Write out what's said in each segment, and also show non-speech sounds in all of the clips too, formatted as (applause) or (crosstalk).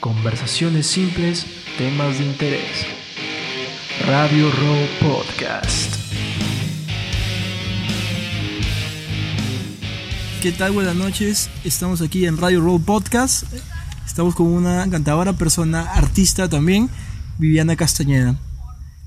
Conversaciones simples, temas de interés. Radio Row Podcast. ¿Qué tal? Buenas noches. Estamos aquí en Radio Row Podcast. Estamos con una encantadora persona, artista también, Viviana Castañeda.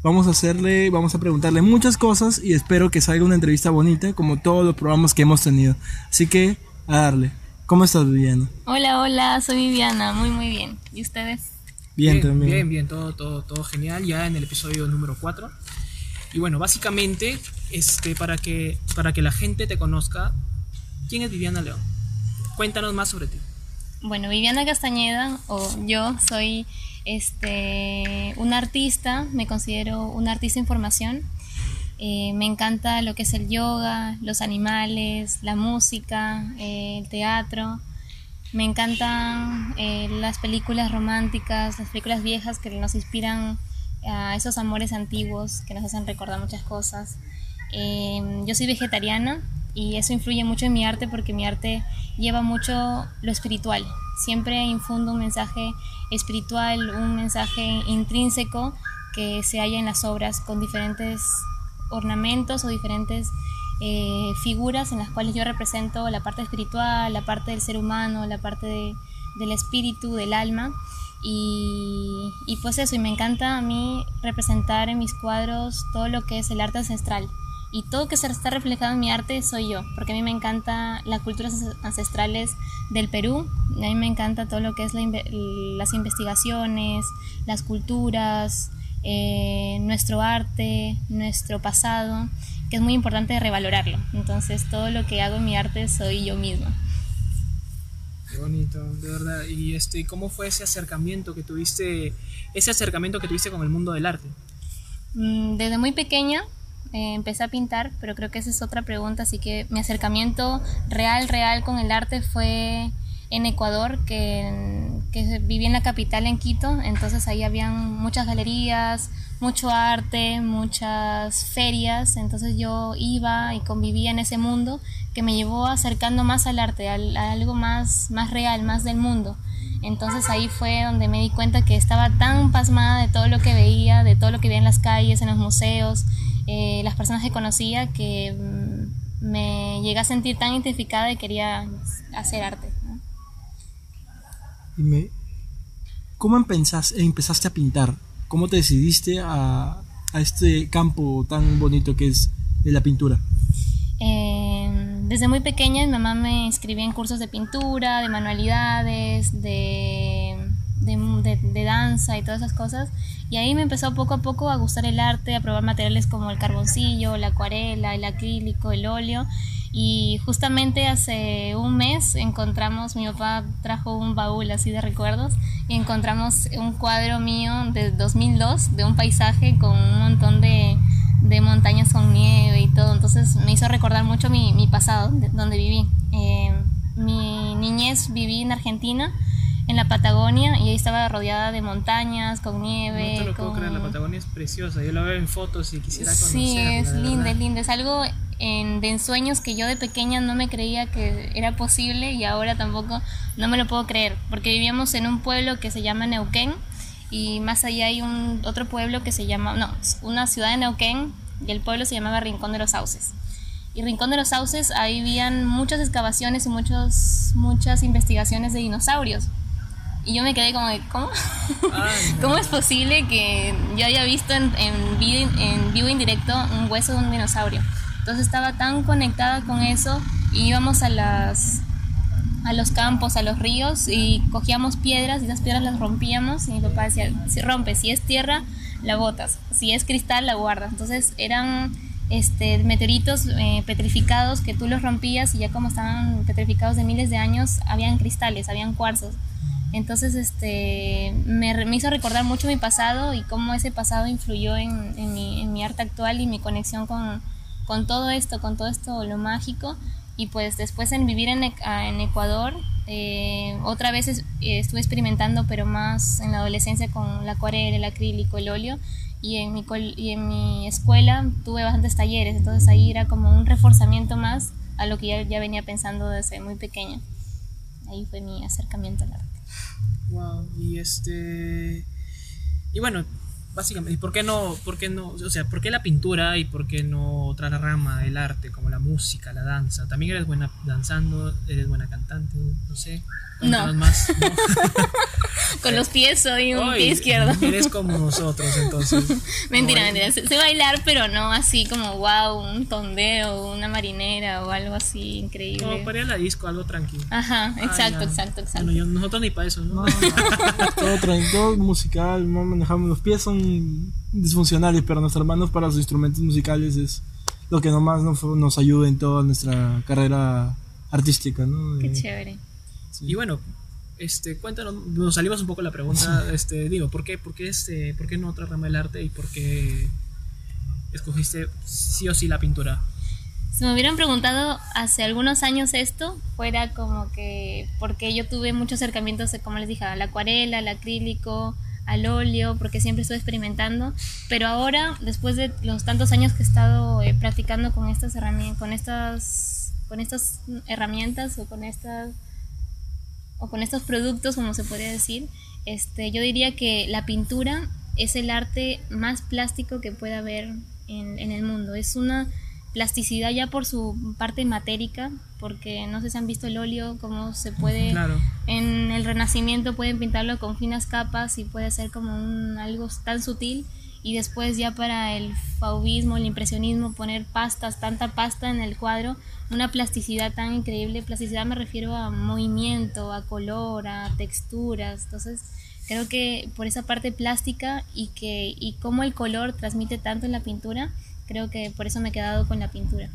Vamos a hacerle, vamos a preguntarle muchas cosas y espero que salga una entrevista bonita como todos los programas que hemos tenido. Así que, a darle. ¿Cómo estás, Viviana? Hola, hola, soy Viviana, muy muy bien. ¿Y ustedes? Bien, también. Bien, bien, todo, todo, todo genial, ya en el episodio número 4. Y bueno, básicamente, este, para, que, para que la gente te conozca, ¿quién es Viviana León? Cuéntanos más sobre ti. Bueno, Viviana Castañeda, o yo, soy este, una artista, me considero una artista en formación. Eh, me encanta lo que es el yoga, los animales, la música, eh, el teatro. Me encantan eh, las películas románticas, las películas viejas que nos inspiran a esos amores antiguos que nos hacen recordar muchas cosas. yo soy vegetariana y eso influye mucho en mi arte porque mi arte lleva mucho lo espiritual. Siempre infundo un mensaje espiritual, un mensaje intrínseco que se halla en las obras con diferentes ornamentos o diferentes eh, figuras en las cuales yo represento la parte espiritual, la parte del ser humano, la parte del espíritu, del alma. Y, y, pues eso, y me encanta a mí representar en mis cuadros todo lo que es el arte ancestral. Y todo que se está reflejado en mi arte soy yo, porque a mí me encanta las culturas ancestrales del Perú, a mí me encanta todo lo que es las investigaciones, las culturas, eh, nuestro arte, nuestro pasado, que es muy importante revalorarlo. Entonces todo lo que hago en mi arte soy yo misma. Qué bonito, de verdad. ¿Y este, cómo fue ese acercamiento que tuviste, ese acercamiento que tuviste con el mundo del arte? Mm, desde muy pequeña eh, empecé a pintar, pero creo que esa es otra pregunta, así que mi acercamiento real, real con el arte fue en Ecuador, que, que viví en la capital, en Quito, entonces ahí habían muchas galerías, mucho arte, muchas ferias, entonces yo iba y convivía en ese mundo que me llevó acercando más al arte, a, algo más, más real, más del mundo. Entonces ahí fue donde me di cuenta que estaba tan pasmada de todo lo que veía, de todo lo que veía en las calles, en los museos, eh, las personas que conocía, que mm, me llegué a sentir tan identificada y quería hacer arte. ¿Cómo empezaste a pintar? ¿Cómo te decidiste a, este campo tan bonito que es de la pintura? Em, desde muy pequeña mi mamá me inscribía en cursos de pintura, de manualidades, de, de, danza y todas esas cosas. Y ahí me empezó poco a poco a gustar el arte, a probar materiales como el carboncillo, la acuarela, el acrílico, el óleo. Y justamente hace un mes encontramos, mi papá trajo un baúl así de recuerdos y encontramos un cuadro mío de 2002 de un paisaje con un montón de, de montañas con nieve y todo. Entonces me hizo recordar mucho mi, mi pasado, donde viví. Eh, mi niñez viví en Argentina en la Patagonia y ahí estaba rodeada de montañas, con nieve. No te lo puedo creer, la Patagonia es preciosa, yo la veo en fotos y quisiera conocerla. Sí, es linda, es linda, es algo en, de ensueños que yo de pequeña no me creía que era posible y ahora tampoco no me lo puedo creer, porque vivíamos en un pueblo que se llama Neuquén y más allá hay un otro pueblo que se llama, no, una ciudad de Neuquén y el pueblo se llamaba Rincón de los Sauces. Y Rincón de los Sauces, ahí habían muchas excavaciones y muchos, muchas investigaciones de dinosaurios. Y yo me quedé como de, ¿cómo? (laughs) ¿Cómo es posible que yo haya visto en, en, vivo, en vivo indirecto un hueso de un dinosaurio? Entonces estaba tan conectada con eso y íbamos a las a los campos, a los ríos y cogíamos piedras y las piedras las rompíamos y mi papá decía, si rompe, si es tierra, la botas, si es cristal, la guardas. Entonces eran este, meteoritos eh, petrificados que tú los rompías y ya como estaban petrificados de miles de años, habían cristales, habían cuarzos. Entonces, este, me, me, hizo recordar mucho mi pasado y cómo ese pasado influyó en, en, mi, en mi, arte actual y mi conexión con, con, todo esto, con todo esto, lo mágico. Y pues después en vivir en, en Ecuador, eh, otra vez es, estuve experimentando, pero más en la adolescencia con la acuarela, el acrílico, el óleo. Y en, mi, y en mi escuela tuve bastantes talleres, entonces ahí era como un reforzamiento más a lo que ya, ya venía pensando desde muy pequeña. Ahí fue mi acercamiento al arte. Wow. Y este. Y bueno, básicamente, ¿y por qué no, por qué no, o sea, por qué la pintura y por qué no otra rama del arte como la música, la danza? También eres buena danzando, eres buena cantante, no sé. No. más. (laughs) ¿no? Con los pies soy un pie izquierdo. Eres como nosotros, entonces. (laughs) Mentira, No, mentira. Sé, sé bailar, pero no así como wow, un tondeo, una marinera o algo así increíble. Como para ir a la disco, algo tranquilo. Ajá, Ah, exacto, ya. exacto, exacto. Bueno, yo- nosotros ni para eso, ¿no? No, (laughs) todo, todo musical, no manejamos los pies son disfuncionales, pero nuestras manos para los instrumentos musicales es lo que nomás nos, nos ayuda en toda nuestra carrera artística, ¿no? Qué Eh, chévere. sí. Y bueno, este, cuéntanos, nos salimos un poco de la pregunta, (laughs) este, digo, ¿por qué, por qué este, por qué no otra rama del arte y por qué escogiste sí o sí la pintura? Si me hubieran preguntado hace algunos años esto, fuera como que, porque yo tuve muchos acercamientos, como les dije, al acuarela, al acrílico, al óleo, porque siempre estuve experimentando, pero ahora, después de los tantos años que he estado eh, practicando con estas herramientas, con estas, con estas herramientas o con estas o con estos productos, como se podría decir, este, yo diría que la pintura es el arte más plástico que puede haber en, en el mundo. Es una plasticidad ya por su parte matérica, porque no sé si han visto el óleo, cómo se puede Claro. en el Renacimiento pueden pintarlo con finas capas y puede ser como un algo tan sutil y después ya para el fauvismo, el impresionismo poner pastas, tanta pasta en el cuadro, una plasticidad tan increíble, plasticidad me refiero a movimiento, a color, a texturas, entonces creo que por esa parte plástica y que y cómo el color transmite tanto en la pintura, creo que por eso me he quedado con la pintura.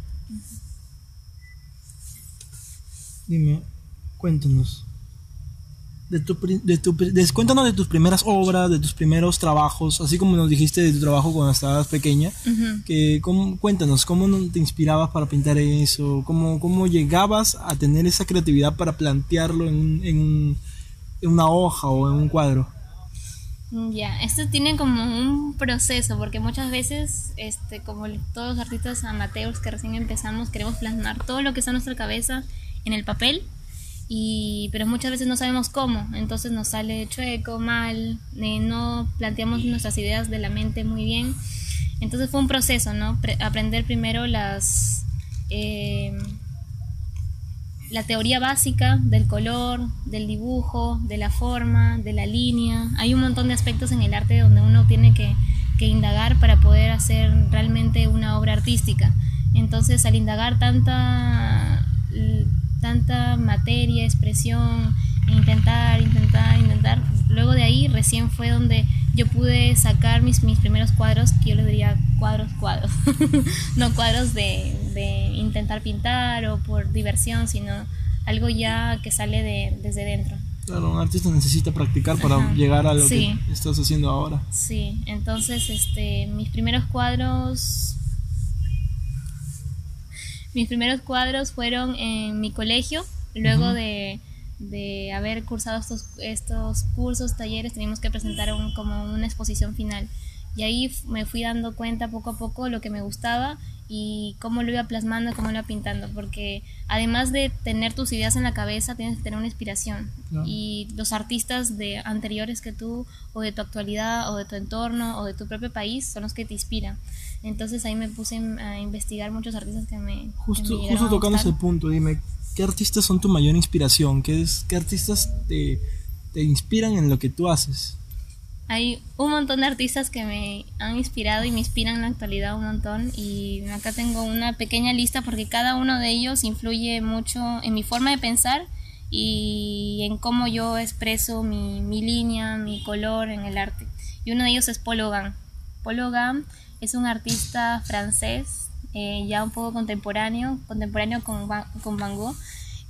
Dime, cuéntanos. De tu, de tu, de- cuéntanos de tus primeras obras, de tus primeros trabajos, así como nos dijiste de tu trabajo cuando estabas pequeña. Ujú. Que, cómo- cuéntanos, ¿cómo te inspirabas para pintar eso? ¿Cómo, cómo llegabas a tener esa creatividad para plantearlo en, en, en una hoja o en un cuadro? Ya, esto tiene como un proceso, porque muchas veces, este, como todos los artistas amateurs que recién empezamos, queremos plasmar todo lo que está en nuestra cabeza en el papel, y, pero muchas veces no sabemos cómo, entonces nos sale chueco, mal, eh, no planteamos nuestras ideas de la mente muy bien. Entonces fue un proceso, ¿no? Pre- aprender primero las... eh, la teoría básica del color, del dibujo, de la forma, de la línea. Hay un montón de aspectos en el arte donde uno tiene que, indagar para poder hacer realmente una obra artística. Entonces, al indagar tanta, tanta materia, expresión, e intentar, intentar, intentar, luego de ahí recién fue donde yo pude sacar mis, mis primeros cuadros, que yo les diría cuadros, cuadros, (laughs) no cuadros de, de intentar pintar o por diversión, sino algo ya que sale de, desde dentro. Claro, un artista necesita practicar para Ajá. llegar a lo Sí. que estás haciendo ahora. Sí, entonces este, mis primeros cuadros, mis primeros cuadros fueron en mi colegio, luego de, de haber cursado estos, estos cursos, talleres, teníamos que presentar un, como una exposición final. Y ahí me fui dando cuenta poco a poco lo que me gustaba y cómo lo iba plasmando, cómo lo iba pintando, porque además de tener tus ideas en la cabeza, tienes que tener una inspiración. Claro. Y los artistas de anteriores que tú, o de tu actualidad, o de tu entorno, o de tu propio país, son los que te inspiran. Entonces ahí me puse a investigar muchos artistas que me, que me Justo, justo tocando ese punto, dime, ¿qué artistas son tu mayor inspiración? ¿Qué, artistas te, inspiran en lo que tú haces? Hay un montón de artistas que me han inspirado y me inspiran en la actualidad un montón y acá tengo una pequeña lista porque cada uno de ellos influye mucho en mi forma de pensar y en cómo yo expreso mi, línea, mi color en el arte. Y uno de ellos es Paul Gauguin. Paul Gauguin es un artista francés, eh, ya un poco contemporáneo, contemporáneo con, con Van Gogh,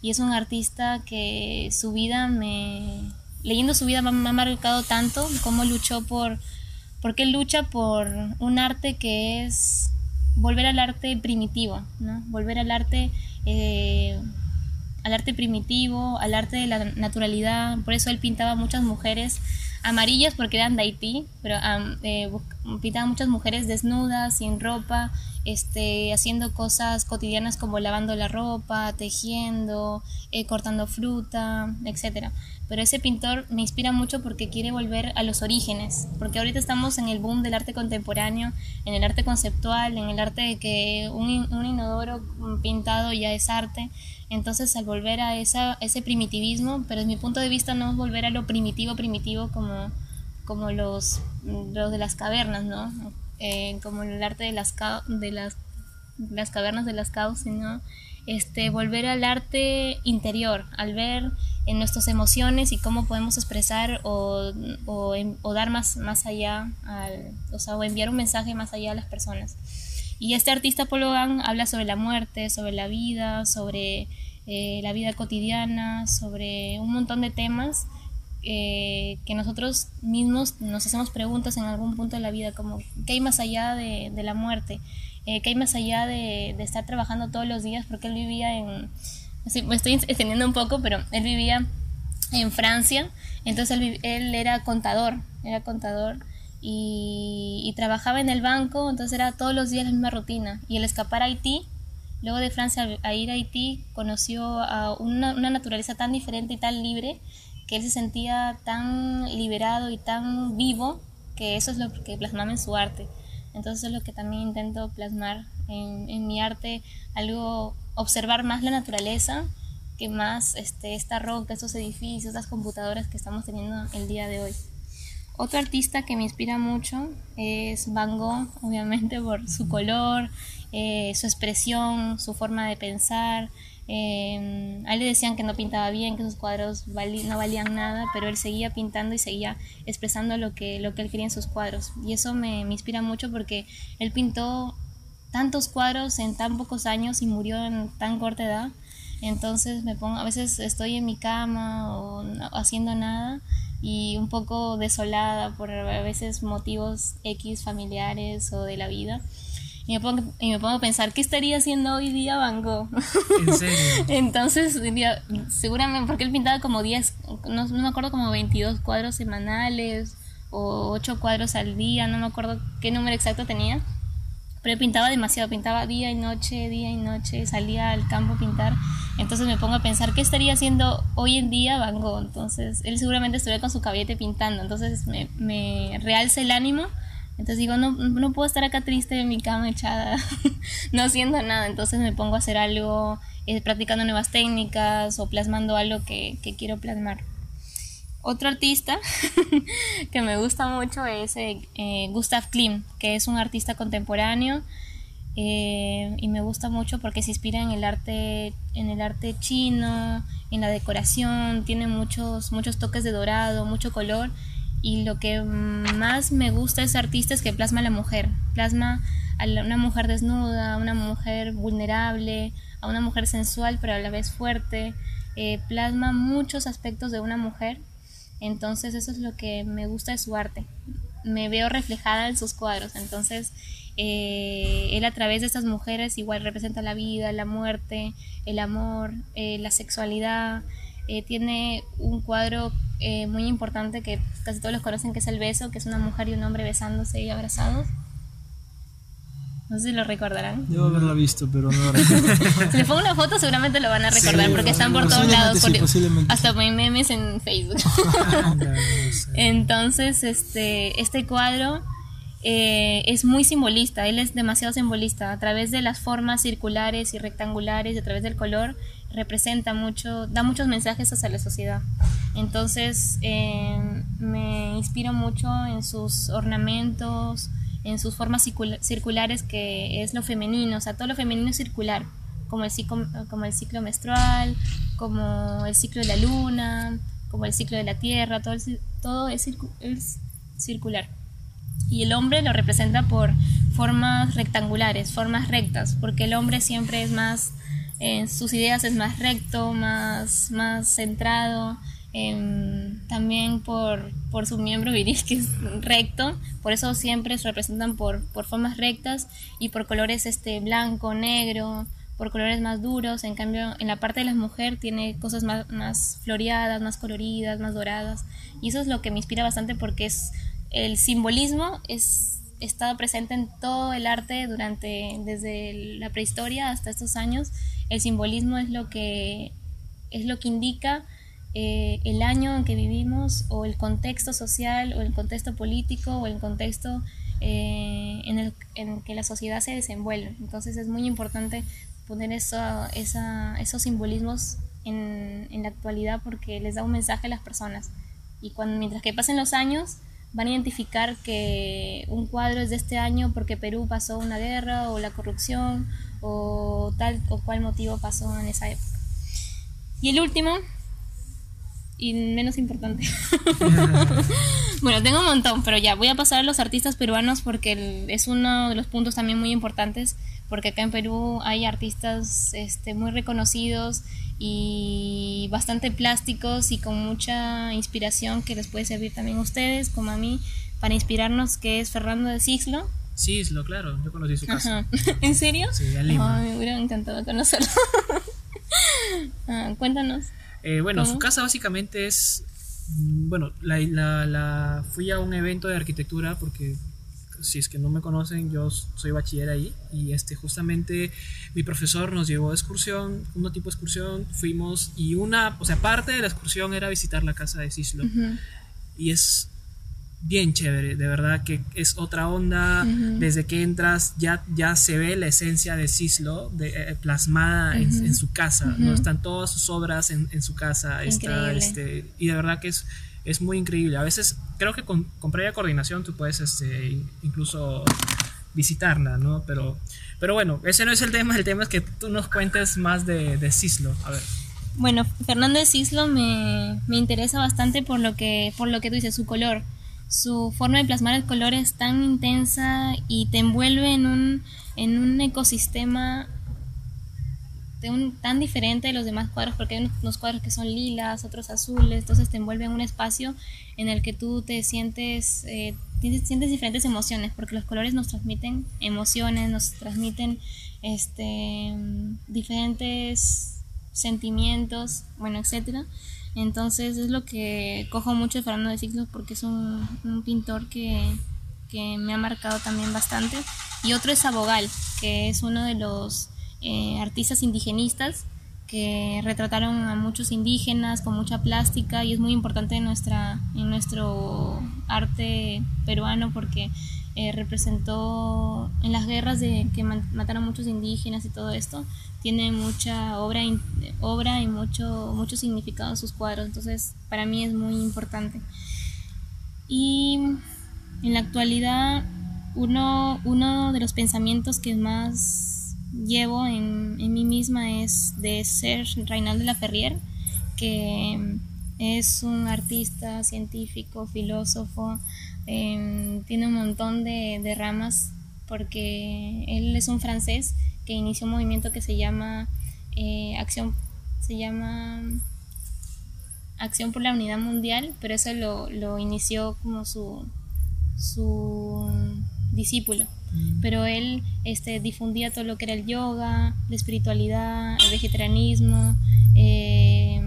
y es un artista que su vida me... Leyendo su vida me, me ha marcado tanto, cómo luchó por... Porque él lucha por un arte que es volver al arte primitivo, ¿no? Volver al arte... eh, al arte primitivo, al arte de la naturalidad. Por eso él pintaba muchas mujeres amarillas porque eran de Haití, pero am, eh, pintaban muchas mujeres desnudas, sin ropa, este, haciendo cosas cotidianas como lavando la ropa, tejiendo, eh, cortando fruta, etcétera. Pero ese pintor me inspira mucho porque quiere volver a los orígenes, porque ahorita estamos en el boom del arte contemporáneo, en el arte conceptual, en el arte de que un, un inodoro mm, pintado ya es arte. Entonces, al volver a esa, ese primitivismo, pero desde mi punto de vista no es volver a lo primitivo, primitivo como, como los, los de las cavernas, ¿no? Eh, como el arte de las, ca- de las, las cavernas de las caos, sino este, volver al arte interior, al ver en nuestras emociones y cómo podemos expresar o, o dar más, más allá, al, o sea, o enviar un mensaje más allá a las personas. Y este artista Paul habla sobre la muerte, sobre la vida, sobre eh, la vida cotidiana, sobre un montón de temas eh, que nosotros mismos nos hacemos preguntas en algún punto de la vida, como qué hay más allá de, la muerte, Eh, qué hay más allá de, estar trabajando todos los días, porque él vivía en, sí, me estoy extendiendo un poco, pero él vivía en Francia, entonces él, él era contador, era contador y, trabajaba en el banco, entonces era todos los días la misma rutina. Y el escapar a Haití, luego de Francia a ir a Haití, conoció a una, naturaleza tan diferente y tan libre que él se sentía tan liberado y tan vivo que eso es lo que plasmaba en su arte. Entonces es lo que también intento plasmar en, en mi arte, algo, observar más la naturaleza que más este, esta roca, estos edificios, estas computadoras que estamos teniendo el día de hoy. Otro artista que me inspira mucho es Van Gogh, obviamente por su color, eh, su expresión, su forma de pensar. Eh, a él le decían que no pintaba bien, que sus cuadros vali- no valían nada, pero él seguía pintando y seguía expresando lo que, lo que él quería en sus cuadros. Y eso me, me inspira mucho porque él pintó tantos cuadros en tan pocos años y murió en tan corta edad. Entonces me pongo, a veces estoy en mi cama o no- haciendo nada y un poco desolada por a veces motivos X familiares o de la vida. Y me pongo, y me pongo a pensar, ¿qué estaría haciendo hoy día Van Gogh? En serio. (laughs) Entonces, diría, seguramente, porque él pintaba como 10, no, no me acuerdo, como 22 cuadros semanales o 8 cuadros al día, no me acuerdo qué número exacto tenía. Pero pintaba demasiado, pintaba día y noche, día y noche, salía al campo a pintar. Entonces me pongo a pensar, ¿qué estaría haciendo hoy en día Van Gogh? Entonces, él seguramente estuviera con su caballete pintando. Entonces me, me realza el ánimo. Entonces digo, no, no puedo estar acá triste en mi cama echada, (laughs) no haciendo nada. Entonces me pongo a hacer algo, eh, practicando nuevas técnicas o plasmando algo que, que quiero plasmar. Otro artista (laughs) que me gusta mucho es eh, eh, Gustav Klimt, que es un artista contemporáneo eh, y me gusta mucho porque se inspira en el arte, en el arte chino, en la decoración, tiene muchos, muchos toques de dorado, mucho color y lo que más me gusta de ese artista es que plasma a la mujer, plasma a una mujer desnuda, a una mujer vulnerable, a una mujer sensual pero a la vez fuerte, eh, plasma muchos aspectos de una mujer, entonces eso es lo que me gusta de su arte, me veo reflejada en sus cuadros, entonces eh, él a través de estas mujeres igual representa la vida, la muerte, el amor, eh, la sexualidad, eh, tiene un cuadro eh, muy importante que casi todos los conocen, que es el beso, que es una mujer y un hombre besándose y abrazados. No sé si lo recordarán. Debo haberla visto, pero no. (laughs) Si le pongo una foto seguramente lo van a recordar Sí, porque están por todos lados. sí, posiblemente hasta hay memes en Facebook. (laughs) Entonces, este, este cuadro eh, es muy simbolista, él es demasiado simbolista. A través de las formas circulares y rectangulares, y a través del color, representa mucho, da muchos mensajes hacia la sociedad. Entonces, eh, me inspiro mucho en sus ornamentos, en sus formas circula- circulares, que es lo femenino, o sea, todo lo femenino es circular, como el ciclo, como el ciclo menstrual, como el ciclo de la luna, como el ciclo de la tierra, todo, el todo es, circu- es circular. Y el hombre lo representa por formas rectangulares, formas rectas, porque el hombre siempre es más, en sus ideas es más recto, más, más centrado, em, también por, por su miembro viril que es recto, por eso siempre se representan por, por formas rectas y por colores este, blanco, negro, por colores más duros, en cambio en la parte de la mujer tiene cosas más, más floreadas, más coloridas, más doradas, y eso es lo que me inspira bastante porque es el simbolismo es estado presente en todo el arte durante desde la prehistoria hasta estos años. El simbolismo es lo que es lo que indica eh, el año en que vivimos o el contexto social o el contexto político o el contexto eh, en el en que la sociedad se desenvuelve. Entonces es muy importante poner eso, esa, esos simbolismos en, en, la actualidad porque les da un mensaje a las personas. Y cuando, mientras que pasen los años, van a identificar que un cuadro es de este año porque Perú pasó una guerra o la corrupción o tal o cual motivo pasó en esa época. Y el último, y menos importante. (laughs) (laughs) bueno, tengo un montón, pero ya voy a pasar a los artistas peruanos porque es uno de los puntos también muy importantes porque acá en Perú hay artistas este, muy reconocidos y bastante plásticos y con mucha inspiración que les puede servir también a ustedes, como a mí, para inspirarnos, que es Fernando de Cislo. Cislo, claro, yo conocí su casa. (laughs) ¿En serio? Sí, en Lima. me hubiera encantado conocerlo. ah, cuéntanos. Eh, bueno, su casa básicamente es, mm, bueno, la, la, la, fui a un evento de arquitectura porque si es que no me conocen, yo soy bachiller ahí y este justamente mi profesor nos llevó de excursión, un tipo de excursión, fuimos y una, o sea, parte de la excursión era visitar la casa de Cislo. Y es bien chévere, de verdad que es otra onda, desde que entras ya, ya se ve la esencia de Cislo de, eh, plasmada en, su casa, ¿no? están todas sus obras en, en su casa, está, este, y de verdad que es es muy increíble. A veces creo que con, con previa coordinación tú puedes este, incluso visitarla, ¿no? Pero, pero bueno, ese no es el tema, el tema es que tú nos cuentes más de, de Cislo. A ver. Bueno, Fernando de Cislo me, me, interesa bastante por lo, que, por lo que tú dices, su color. Su forma de plasmar el color es tan intensa y te envuelve en un, en un ecosistema tan diferente de los demás cuadros, porque hay unos cuadros que son lilas, otros azules, entonces te envuelve en un espacio en el que tú te sientes, eh, sientes diferentes emociones, porque los colores nos transmiten emociones, nos transmiten este, diferentes sentimientos, bueno, etcétera. Entonces es lo que cojo mucho de Fernando de Siglos porque es un, un pintor que, que me ha marcado también bastante. Y otro es Abogal, que es uno de los eh, artistas indigenistas que retrataron a muchos indígenas con mucha plástica y es muy importante en, nuestra, en nuestro arte peruano porque eh, representó en las guerras de que mataron muchos indígenas y todo esto tiene mucha obra obra y mucho mucho significado en sus cuadros entonces para mí es muy importante. Y en la actualidad uno uno de los pensamientos que más llevo en, en mí misma es de ser Reinaldo de la Ferrier, que es un artista, científico, filósofo, em, tiene un montón de, de, ramas porque él es un francés que inició un movimiento que se llama eh, Acción, se llama Acción por la Unidad Mundial, pero eso lo, lo inició como su, su discípulo. Mm. Pero él este, difundía todo lo que era el yoga, la espiritualidad, el vegetarianismo, eh,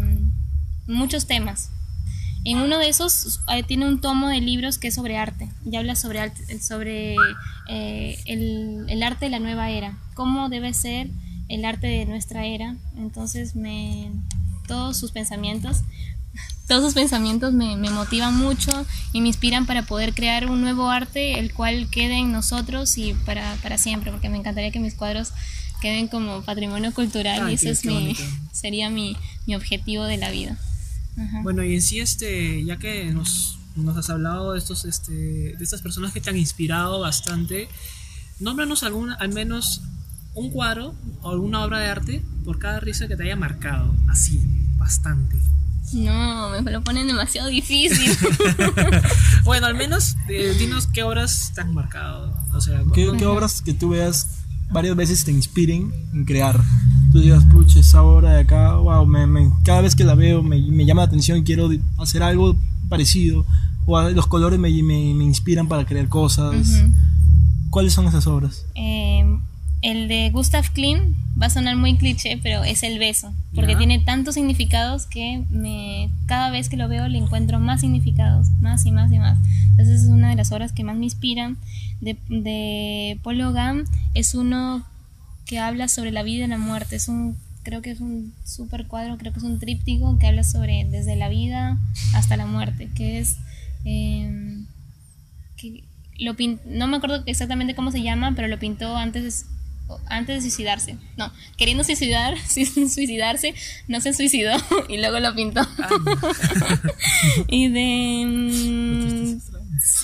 muchos temas. En uno de esos eh, tiene un tomo de libros que es sobre arte y habla sobre, sobre eh, el, el, arte de la nueva era, cómo debe ser el arte de nuestra era. Entonces, me, todos sus pensamientos (laughs) todos sus pensamientos me, me, motivan mucho y me inspiran para poder crear un nuevo arte, el cual quede en nosotros y para, para siempre, porque me encantaría que mis cuadros queden como patrimonio cultural y ese es mi, (laughs) sería mi, mi, objetivo de la vida. Ajá. Bueno, y en sí, este, ya que nos, nos has hablado de, estos, este, de estas personas que te han inspirado bastante, nómbranos algún, al menos un cuadro o alguna obra de arte por cada risa que te haya marcado, así, bastante. No, me lo ponen demasiado difícil. (laughs) (laughs) bueno, al menos eh, dinos qué obras te han marcado. O sea, ¿Qué, ¿Qué, obras que tú veas varias veces te inspiren en crear? Tú digas, pucha, esa obra de acá, wow, me, me, cada vez que la veo me, me, llama la atención, quiero hacer algo parecido. O los colores me, me inspiran para crear cosas. Uh -huh. ¿Cuáles son esas obras? Eh, El de Gustav Klimt va a sonar muy cliché, pero es el beso, porque tiene tantos significados que me, cada vez que lo veo le encuentro más significados, más y más y más. Entonces es una de las obras que más me inspiran. De, de Paul Gauguin es uno que habla sobre la vida y la muerte. Es un, creo que es un super cuadro, creo que es un tríptico que habla sobre desde la vida hasta la muerte, que es... em, que lo no me acuerdo exactamente cómo se llama, pero lo pintó antes de, antes de suicidarse. No, queriendo suicidar, (laughs) suicidarse, no se suicidó (laughs) y luego lo pintó. (laughs) y de mm,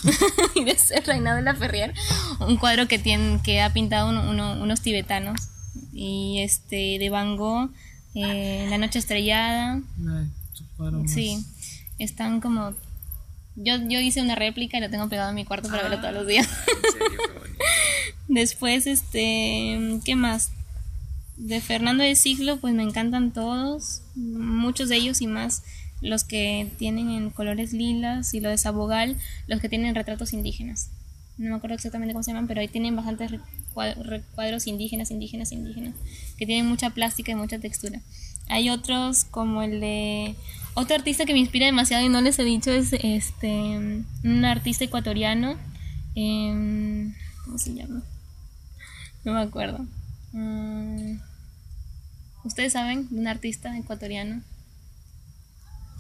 (laughs) y de ser Reinado de la Ferrier, un cuadro que tiene que ha pintado uno- uno- unos tibetanos y este de Van Gogh, eh, La noche estrellada, Sí, están como... Yo, yo hice una réplica y lo tengo pegado en mi cuarto para verlo todos los días. En serio, qué bonito. (laughs) Después, este, ¿qué más? De Fernando de Siglo, pues me encantan todos, muchos de ellos y más los que tienen en colores lilas y lo de Sabogal, los que tienen retratos indígenas. No me acuerdo exactamente cómo se llaman, pero ahí tienen bastantes cuadros indígenas, indígenas, indígenas, que tienen mucha plástica y mucha textura. Hay otros como el de otro artista que me inspira demasiado y no les he dicho es este un artista ecuatoriano. em, ¿Cómo se llama? No me acuerdo. Mm, ¿Ustedes saben un artista ecuatoriano?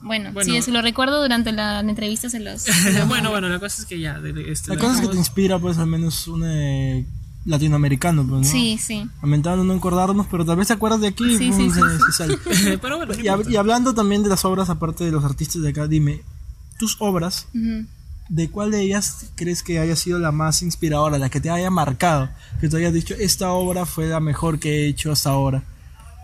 Bueno, Bueno. si se lo recuerdo durante la entrevista se los... se (laughs) bueno, bueno, la cosa es que ya. de- de- este, La cosa es que te inspira, pues, al menos un eh, latinoamericano, pues, ¿no? Sí, sí. Lamentando no acordarnos, pero tal vez te acuerdas de aquí. Sí, sí, se- sí, se sale. (laughs) Pero bueno, no Y, hab- importa. y hablando también de las obras, aparte de los artistas de acá, dime, tus obras. ¿de cuál de ellas crees que haya sido la más inspiradora, la que te haya marcado? Que te hayas dicho, esta obra fue la mejor que he hecho hasta ahora.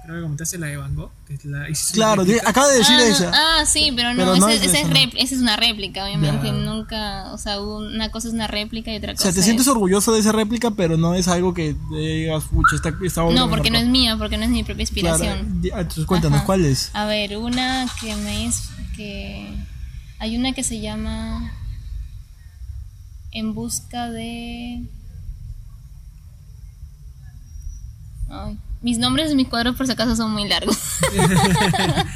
Creo que comentaste la de Van Gogh. Que es la, hiciste Claro, acaba de decir ah, no, esa. ah, sí, pero no, Pero ese, no es ese esa, es ¿no? rep- esa es una réplica, obviamente. Ya. Nunca, o sea, una cosa es una réplica y otra O cosa sea, te es- sientes orgulloso de esa réplica, pero no es algo que digas, pucha, esta, esta obra No, porque no marcó". es mía, porque no es mi propia inspiración. ah, entonces cuéntanos, Ajá. ¿cuál es? A ver, una que me es que hay una que se llama En busca de Ay, mis nombres de mis cuadros por si acaso son muy largos. Ah, (laughs)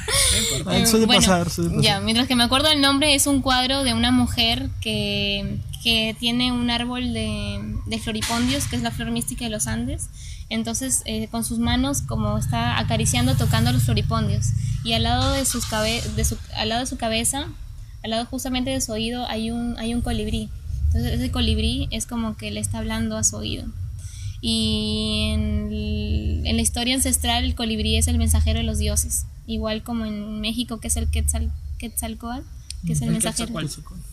Eh, suele bueno, pasar, suele pasar. Ya, mientras que me acuerdo el nombre es un cuadro de una mujer que, que tiene un árbol de, de floripondios, que es la flor mística de los Andes. Entonces, eh, con sus manos, como está acariciando, tocando los floripondios. Y al lado de, sus cabe de su, al lado de su cabeza, al lado justamente de su oído, hay un, hay un colibrí. Entonces, ese colibrí es como que le está hablando a su oído. Y en, la historia ancestral el colibrí es el mensajero de los dioses, igual como en México que es el Quetzal, Quetzalcóatl, que es el, El mensajero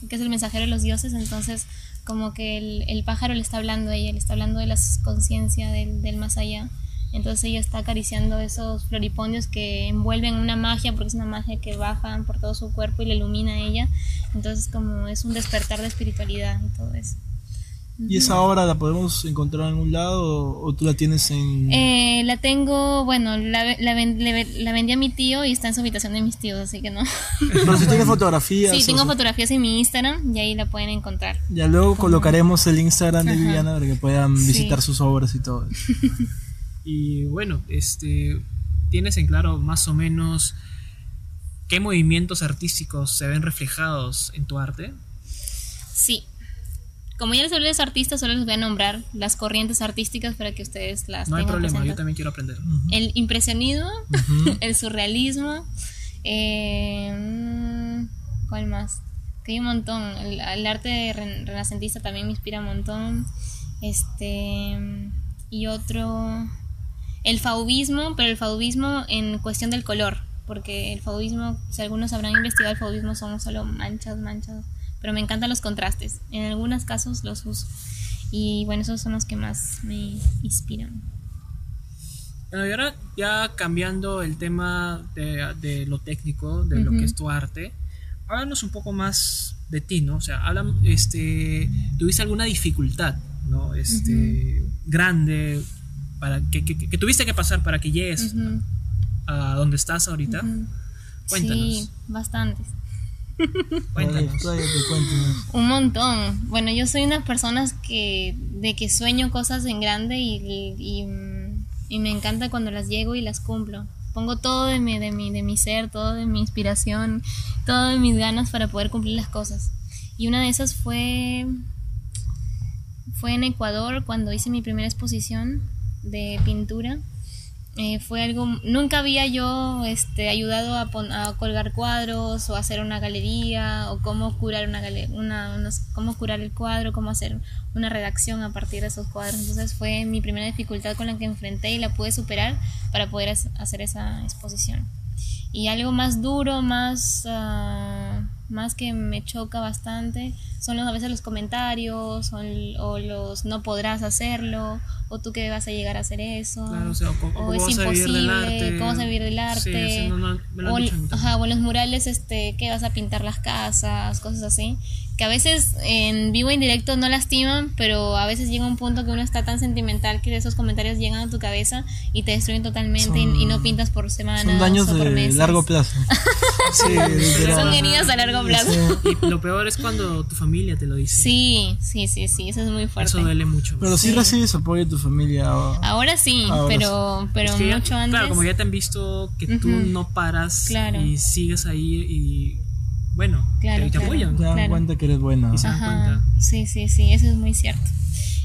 que es el mensajero de los dioses, entonces como que el, el pájaro le está hablando a ella, le está hablando de la conciencia del, del más allá. Entonces ella está acariciando esos floripondios que envuelven una magia, porque es una magia que baja por todo su cuerpo y le ilumina a ella. Entonces como es un despertar de espiritualidad y todo eso. ¿Y esa obra la podemos encontrar en un lado o, o tú la tienes en...? Eh, la tengo, bueno, la, la, ven- le- la vendí a mi tío y está en su habitación de mis tíos, así que no. Pero si tienes (laughs) fotografías. Sí, o tengo sea, fotografías en mi Instagram y ahí la pueden encontrar. Ya luego colocaremos el Instagram de Ajá. Viviana para que puedan Sí. visitar sus obras y todo. (laughs) Y bueno, este, ¿tienes en claro más o menos qué movimientos artísticos se ven reflejados en tu arte? Sí. Como ya les hablé de los artistas, solo les voy a nombrar las corrientes artísticas para que ustedes las No hay tengan problema, yo también quiero aprender. El impresionismo, (laughs) el surrealismo, eh, ¿cuál más? Que hay un montón. El, el arte re- renacentista también me inspira un montón. Este y otro el faubismo, pero el faubismo en cuestión del color, porque el faubismo, si algunos habrán investigado, el faubismo son solo manchas, manchas, pero me encantan los contrastes. En algunos casos los uso. Y bueno, esos son los que más me inspiran. Bueno, y ahora ya cambiando el tema de, de lo técnico, de lo que es tu arte, háblanos un poco más de ti, ¿no? O sea, habla, este, ¿tuviste alguna dificultad, ¿no? Este, grande, para que, que- que tuviste que pasar para que llegues Ujú. a donde estás ahorita? Cuéntanos. Sí, bastantes. (laughs) Cuéntanos. Un montón. Bueno, yo soy una persona que de que sueño cosas en grande y, y- y, y me encanta cuando las llego y las cumplo. Pongo todo de mi, de mi, de mi ser, todo de mi inspiración, todo de mis ganas para poder cumplir las cosas. Y una de esas fue fue en Ecuador cuando hice mi primera exposición de pintura. Eh, fue algo, nunca había yo este, ayudado a, pon- a colgar cuadros o hacer una galería o cómo curar una, una unos- cómo curar el cuadro, cómo hacer una redacción a partir de esos cuadros. Entonces fue mi primera dificultad con la que enfrenté y la pude superar para poder hacer esa exposición. Y algo más duro, más, ah, más que me choca bastante, son los, a veces los comentarios o, el- o los no podrás hacerlo, o tú que vas a llegar a hacer eso, Claro, o sea, o co- o cómo es imposible, cómo vas a vivir del arte, sí, no, no, o, ajá, o los murales, este, que vas a pintar las casas, cosas así, que a veces en vivo e indirecto no lastiman, pero a veces llega un punto que uno está tan sentimental que esos comentarios llegan a tu cabeza y te destruyen totalmente y- Son- y, no pintas por semanas Son daños o por de meses. largo plazo. (laughs) Sí. Son heridas a largo plazo. Sí. Y lo peor es cuando tu familia te lo dice. Sí, sí, sí, sí, eso es muy fuerte. Eso duele mucho. Pero sí, Sí. recibes apoyo de tu familia. o- Ahora sí, Ahora pero, pero Es que ya- mucho antes. Claro, como ya te han visto que tú Ujú. no paras Claro. y sigues ahí y bueno, Claro, te, te claro. apoyan. Te dan Claro. cuenta que eres buena. Y se dan Ajá, cuenta. sí, sí, sí, eso es muy cierto.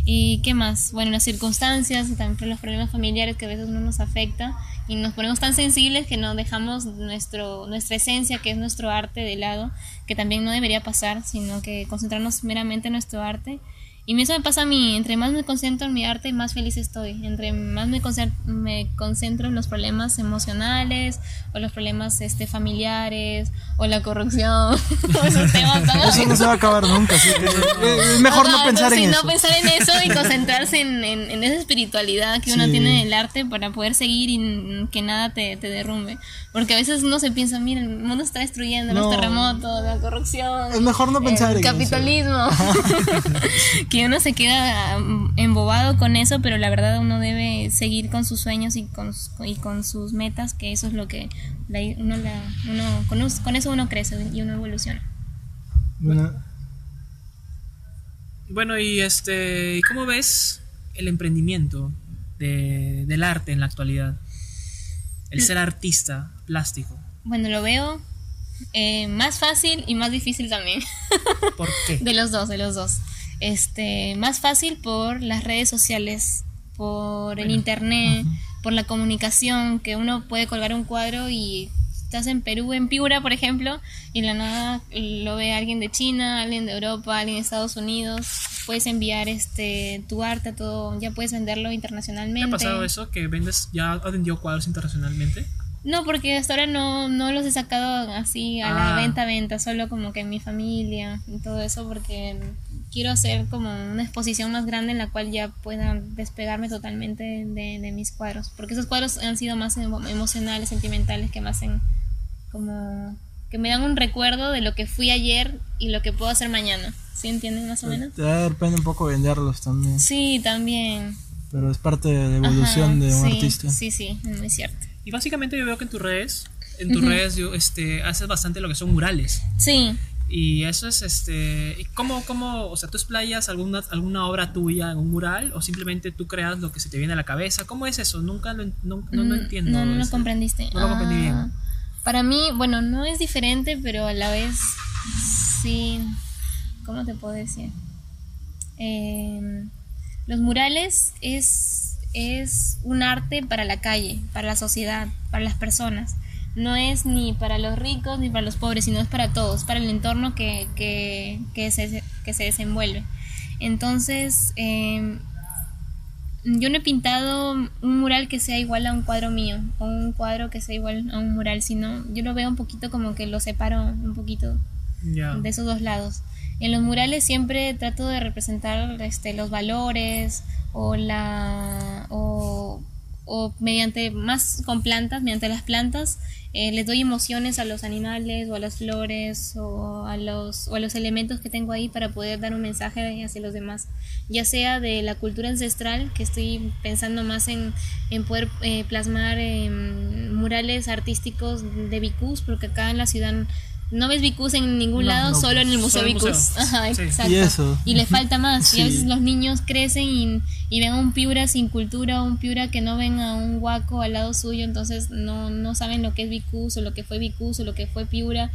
¿Y qué más? Bueno, las circunstancias también los problemas familiares que a veces no nos afecta y nos ponemos tan sensibles que no dejamos nuestro, nuestra esencia, que es nuestro arte, de lado, que también no debería pasar, sino que concentrarnos meramente en nuestro arte. Y eso me pasa a mí, entre más me concentro en mi arte, más feliz estoy. Entre más me concentro, me concentro en los problemas emocionales o los problemas este, familiares o la corrupción (laughs) o esos temas Eso no se va a acabar nunca. así que, (laughs) es mejor no Ajá, pensar en eso. no pensar en eso y concentrarse en, en- en esa espiritualidad que uno Sí. tiene en el arte para poder seguir y que nada te, te derrumbe. Porque a veces uno se piensa, mira, el mundo está destruyendo, los No. terremotos, la corrupción. Es mejor no pensar el en eso. capitalismo. (laughs) que uno se queda mm, embobado con eso, pero la verdad uno debe seguir con sus sueños y con, y con sus metas, que eso es lo que la- uno, la, uno con, eso uno crece y uno evoluciona. Bueno, Bueno, y este, ¿y ¿cómo ves el emprendimiento de- del arte en la actualidad? El ser artista plástico. Bueno, lo veo eh, más fácil y más difícil también. ¿Por qué? (laughs) De los dos, de los dos. Este, más fácil por las redes sociales, por el internet, por la comunicación, que uno puede colgar un cuadro y estás en Perú, en Piura, por ejemplo, y en la nada lo ve alguien de China, alguien de Europa, alguien de Estados Unidos. Puedes enviar este tu arte, todo, ya puedes venderlo ¿Te internacionalmente. ha pasado eso? ¿Que vendes, ya has vendido cuadros internacionalmente? No, porque hasta ahora no, no los he sacado así a Ah. la venta, venta, solo como que en mi familia y todo eso, porque quiero hacer como una exposición más grande en la cual ya pueda despegarme totalmente de, de mis cuadros, porque esos cuadros han sido más emo- emocionales, sentimentales, que me hacen como que me dan un recuerdo de lo que fui ayer y lo que puedo hacer mañana. ¿Sí entienden más o menos? te da pena un poco venderlos también. Sí, también. Pero es parte de la evolución Ajá, de un sí, artista. Sí, sí, es muy cierto. Y básicamente yo veo que en tus redes, en tus redes yo, este, haces bastante lo que son murales. Sí, Y eso es, este, ¿y ¿cómo, cómo, o sea, tú explayas alguna, alguna obra tuya en un mural o simplemente tú creas lo que se te viene a la cabeza? ¿Cómo es eso? Nunca lo, no, no, no Mm, entiendo. No, no lo ese- comprendiste. No lo comprendí bien. Ah, Para mí, bueno, no es diferente, pero a la vez sí. ¿Cómo te puedo decir? Eh, los murales es, es un arte para la calle, para la sociedad, para las personas. No es ni para los ricos ni para los pobres, sino es para todos, para el entorno que, que, que, se, que se desenvuelve. Entonces, eh, yo no he pintado un mural que sea igual a un cuadro mío o un cuadro que sea igual a un mural, sino yo lo veo un poquito como que lo separo un poquito de esos dos lados. En los murales siempre trato de representar este, los valores o la o, o mediante más con plantas, mediante las plantas eh, les doy emociones a los animales o a las flores o a los o a los elementos que tengo ahí para poder dar un mensaje hacia los demás, ya sea de la cultura ancestral que estoy pensando más en, en poder eh, plasmar em, murales artísticos de bicús porque acá en la ciudad no ves Vicus en ningún No, lado, no, solo en el Museo Vicus. museo. Ajá, Sí. exacto. Y eso. Y le falta más. Y a veces los niños crecen y, y ven a un Piura sin cultura, un Piura que no ven a un Huaco al lado suyo, entonces no, no saben lo que es Vicus o lo que fue Vicus o lo que fue Piura.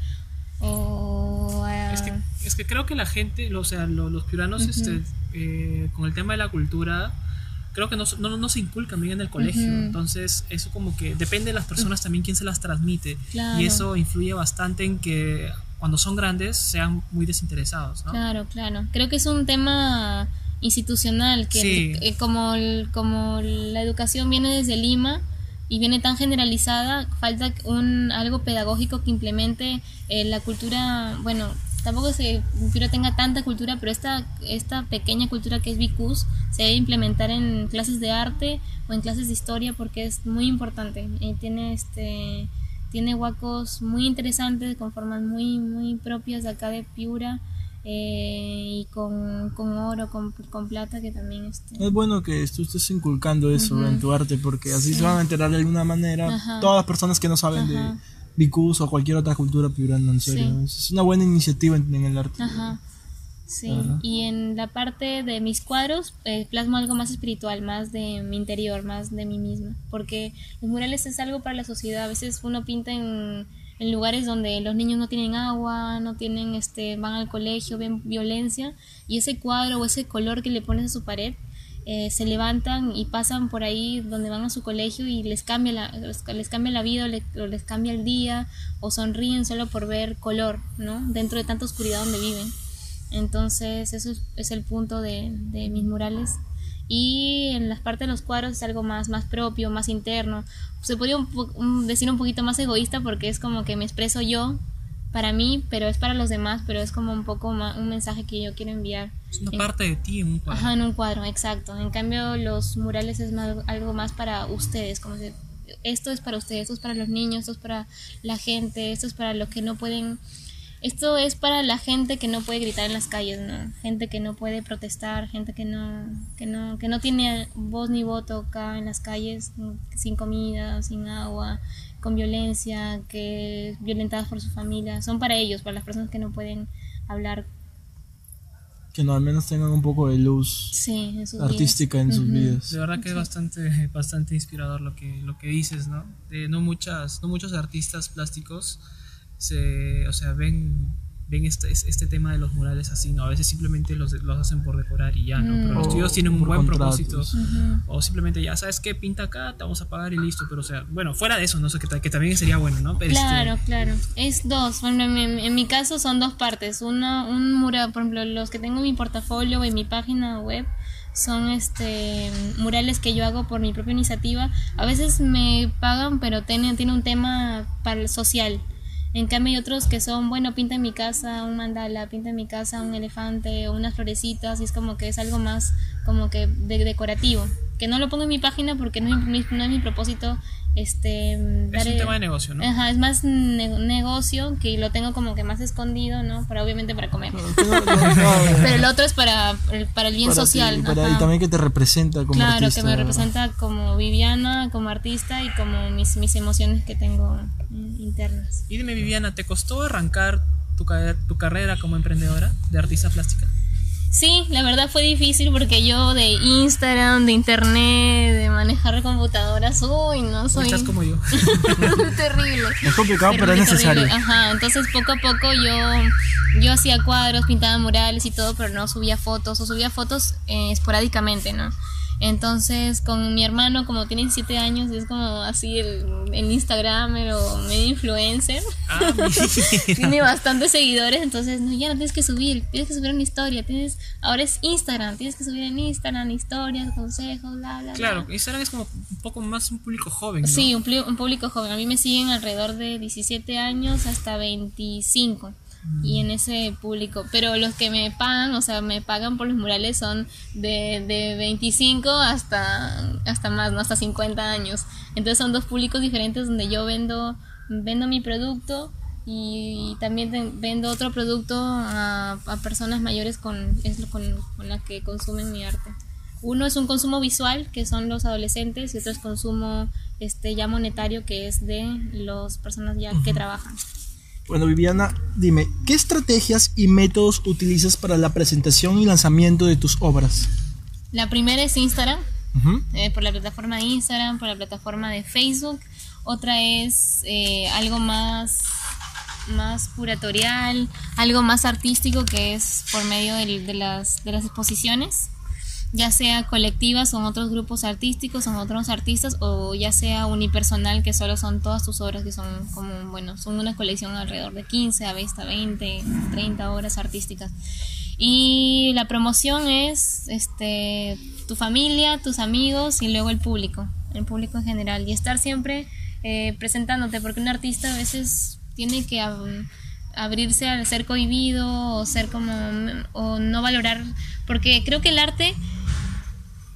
O, ah, Es que, es que creo que la gente, lo- o sea, lo- los piuranos, este, eh, con el tema de la cultura, creo que no, se- no, no se inculcan bien en el colegio. Entonces, eso como que depende de las personas también quién se las transmite. Claro. Y eso influye bastante en que cuando son grandes sean muy desinteresados, ¿no? Claro, claro. Creo que es un tema institucional, que Sí. eh, como, el- como la educación viene desde Lima y viene tan generalizada, falta un algo pedagógico que implemente eh, la cultura, bueno, tampoco es que tenga tanta cultura, pero esta, esta pequeña cultura que es Vicus se debe implementar en clases de arte o en clases de historia porque es muy importante. Eh, tiene este tiene huacos muy interesantes con formas muy muy propias de acá de Piura eh, y con, con oro, con, con plata que también este, Es bueno que tú estés inculcando eso en tu arte porque así se van a enterar de alguna manera Ajá. todas las personas que no saben de Ajá. Vicus o cualquier otra cultura piurana, en serio. Es una buena iniciativa en, en el arte. Ajá. Sí, Ajá. y en la parte de mis cuadros eh, plasmo algo más espiritual, más de mi interior, más de mí misma, porque los murales es algo para la sociedad, a veces uno pinta en, en lugares donde los niños no tienen agua, no tienen, este, van al colegio, ven violencia, y ese cuadro o ese color que le pones a su pared, eh, se levantan y pasan por ahí donde van a su colegio y les cambia la, les, les cambia la vida o, le- o les cambia el día o sonríen solo por ver color, ¿no? Dentro de tanta oscuridad donde viven. Entonces, eso es, es el punto de, de mis murales. Y en las partes de los cuadros es algo más, más propio, más interno. Se podría un po- un- decir un poquito más egoísta porque es como que me expreso yo para mí, pero es para los demás, pero es como un poco ma- un mensaje que yo quiero enviar. Es una En- parte de ti en un cuadro. Ajá, en un cuadro, exacto. En cambio, los murales es más, algo más para ustedes, como si esto es para ustedes, esto es para los niños, esto es para la gente, esto es para los que no pueden, esto es para la gente que no puede gritar en las calles, ¿no? Gente que no puede protestar, gente que no, que no, que no tiene voz ni voto acá en las calles, sin comida, sin agua, con violencia, que violentadas por su familia, son para ellos, para las personas que no pueden hablar, Que no, al menos tengan un poco de luz sí, en sus vidas. artística en sus Ujú. vidas. De verdad que es bastante, (laughs) bastante inspirador lo que, lo que dices, ¿no? De no muchas, no muchos artistas plásticos se, o sea, ven, ven este, este tema de los murales así, ¿no? A veces simplemente los, los hacen por decorar y ya, ¿no? Pero los Mm. tuyos tienen un buen contratos. propósito. O simplemente ya, ¿sabes qué? Pinta acá, te vamos a pagar y listo. Pero, o sea, bueno, fuera de eso, no sé, que, ta- que también sería bueno, ¿no? Pero, este, Claro, claro. Es dos. Bueno, en, en- en mi caso son dos partes. Una, un mural, por ejemplo, los que tengo en mi portafolio o en mi página web son este murales que yo hago por mi propia iniciativa. A veces me pagan, pero tiene, tiene un tema para el social. En cambio hay otros que son, bueno, pinta en mi casa un mandala, pinta en mi casa un elefante o unas florecitas y es como que es algo más como que de- decorativo. Que no lo pongo en mi página porque no mi, no es mi propósito este Es dar un el- tema de negocio, ¿no? Ajá, es más ne- negocio que lo tengo como que más escondido, ¿no? Para obviamente para comer. (laughs) Pero el otro es para, para el bien Para ti, social. para- y también que te representa como Claro, artista. que me representa como Viviana, como artista y como mis, mis emociones que tengo mm, internas. Y dime, Viviana, ¿te costó arrancar tu, tu carrera como emprendedora de artista plástica? Sí, la verdad fue difícil porque yo de Instagram, de internet, de manejar computadoras, uy, no soy Estás como yo. (laughs) terrible. Es complicado, pero es Terrible, necesario. terrible. Ajá, entonces poco a poco yo, yo hacía cuadros, pintaba murales y todo, pero no subía fotos, o subía fotos eh, esporádicamente, ¿no? Entonces con mi hermano, como tiene 17 años, es como así el, el Instagramer o medio influencer. Ah, (laughs) tiene bastantes seguidores, entonces no, ya no tienes que subir, tienes que subir una historia, tienes, ahora es Instagram, tienes que subir en Instagram historias, consejos, bla, bla, bla. Claro, Instagram es como un poco más un público joven, ¿no? Sí, un, un público joven. A mí me siguen alrededor de 17 años hasta 25. Y en ese público, pero los que me pagan, o sea, me pagan por los murales son de, de 25 hasta, hasta más, ¿no? Hasta 50 años. Entonces son dos públicos diferentes donde yo vendo, vendo mi producto y también vendo otro producto a, a personas mayores con, es con, con las que consumen mi arte. Uno es un consumo visual, que son los adolescentes, y otro es consumo este, ya monetario, que es de las personas ya que trabajan. Bueno, Viviana, dime, ¿qué estrategias y métodos utilizas para la presentación y lanzamiento de tus obras? La primera es Instagram, eh, por la plataforma de Instagram, por la plataforma de Facebook. Otra es eh, algo más, más curatorial, algo más artístico que es por medio de, las, de las exposiciones, ya sea colectivas con otros grupos artísticos, con otros artistas, o ya sea unipersonal, que solo son todas tus obras, que son como, bueno, son una colección alrededor de 15 a 20, 20 30 obras artísticas. Y la promoción es este tu familia, tus amigos y luego el público, el público en general. Y estar siempre eh, presentándote, porque un artista a veces tiene que ab- abrirse al ser cohibido o ser como o no valorar, porque creo que el arte